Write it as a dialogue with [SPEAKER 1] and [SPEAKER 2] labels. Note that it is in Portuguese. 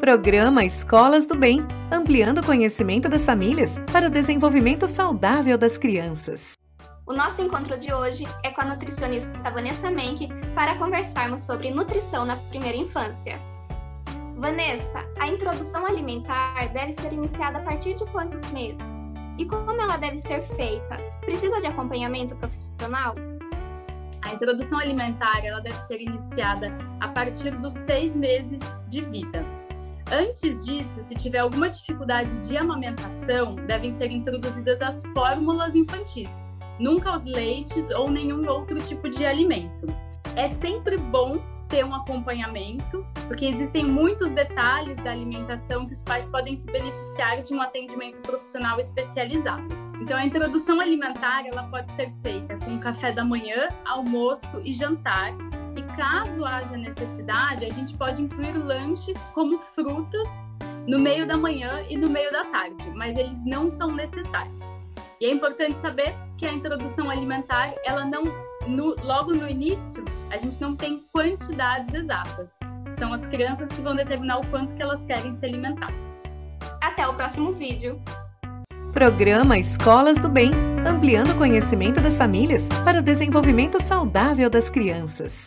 [SPEAKER 1] Programa Escolas do Bem, ampliando o conhecimento das famílias para o desenvolvimento saudável das crianças.
[SPEAKER 2] O nosso encontro de hoje é com a nutricionista Vanessa Menck para conversarmos sobre nutrição na primeira infância. Vanessa, a introdução alimentar deve ser iniciada a partir de quantos meses? E como ela deve ser feita? Precisa de acompanhamento profissional?
[SPEAKER 3] A introdução alimentar ela deve ser iniciada a partir dos seis meses de vida. Antes disso, se tiver alguma dificuldade de amamentação, devem ser introduzidas as fórmulas infantis, nunca os leites ou nenhum outro tipo de alimento. É sempre bom ter um acompanhamento, porque existem muitos detalhes da alimentação que os pais podem se beneficiar de um atendimento profissional especializado. Então, a introdução alimentar ela pode ser feita com café da manhã, almoço e jantar, haja necessidade, a gente pode incluir lanches como frutas no meio da manhã e no meio da tarde, mas eles não são necessários. E é importante saber que a introdução alimentar, ela não, no, logo no início, a gente não tem quantidades exatas. São as crianças que vão determinar o quanto que elas querem se alimentar.
[SPEAKER 2] Até o próximo vídeo.
[SPEAKER 1] Programa Escolas do Bem, ampliando o conhecimento das famílias para o desenvolvimento saudável das crianças.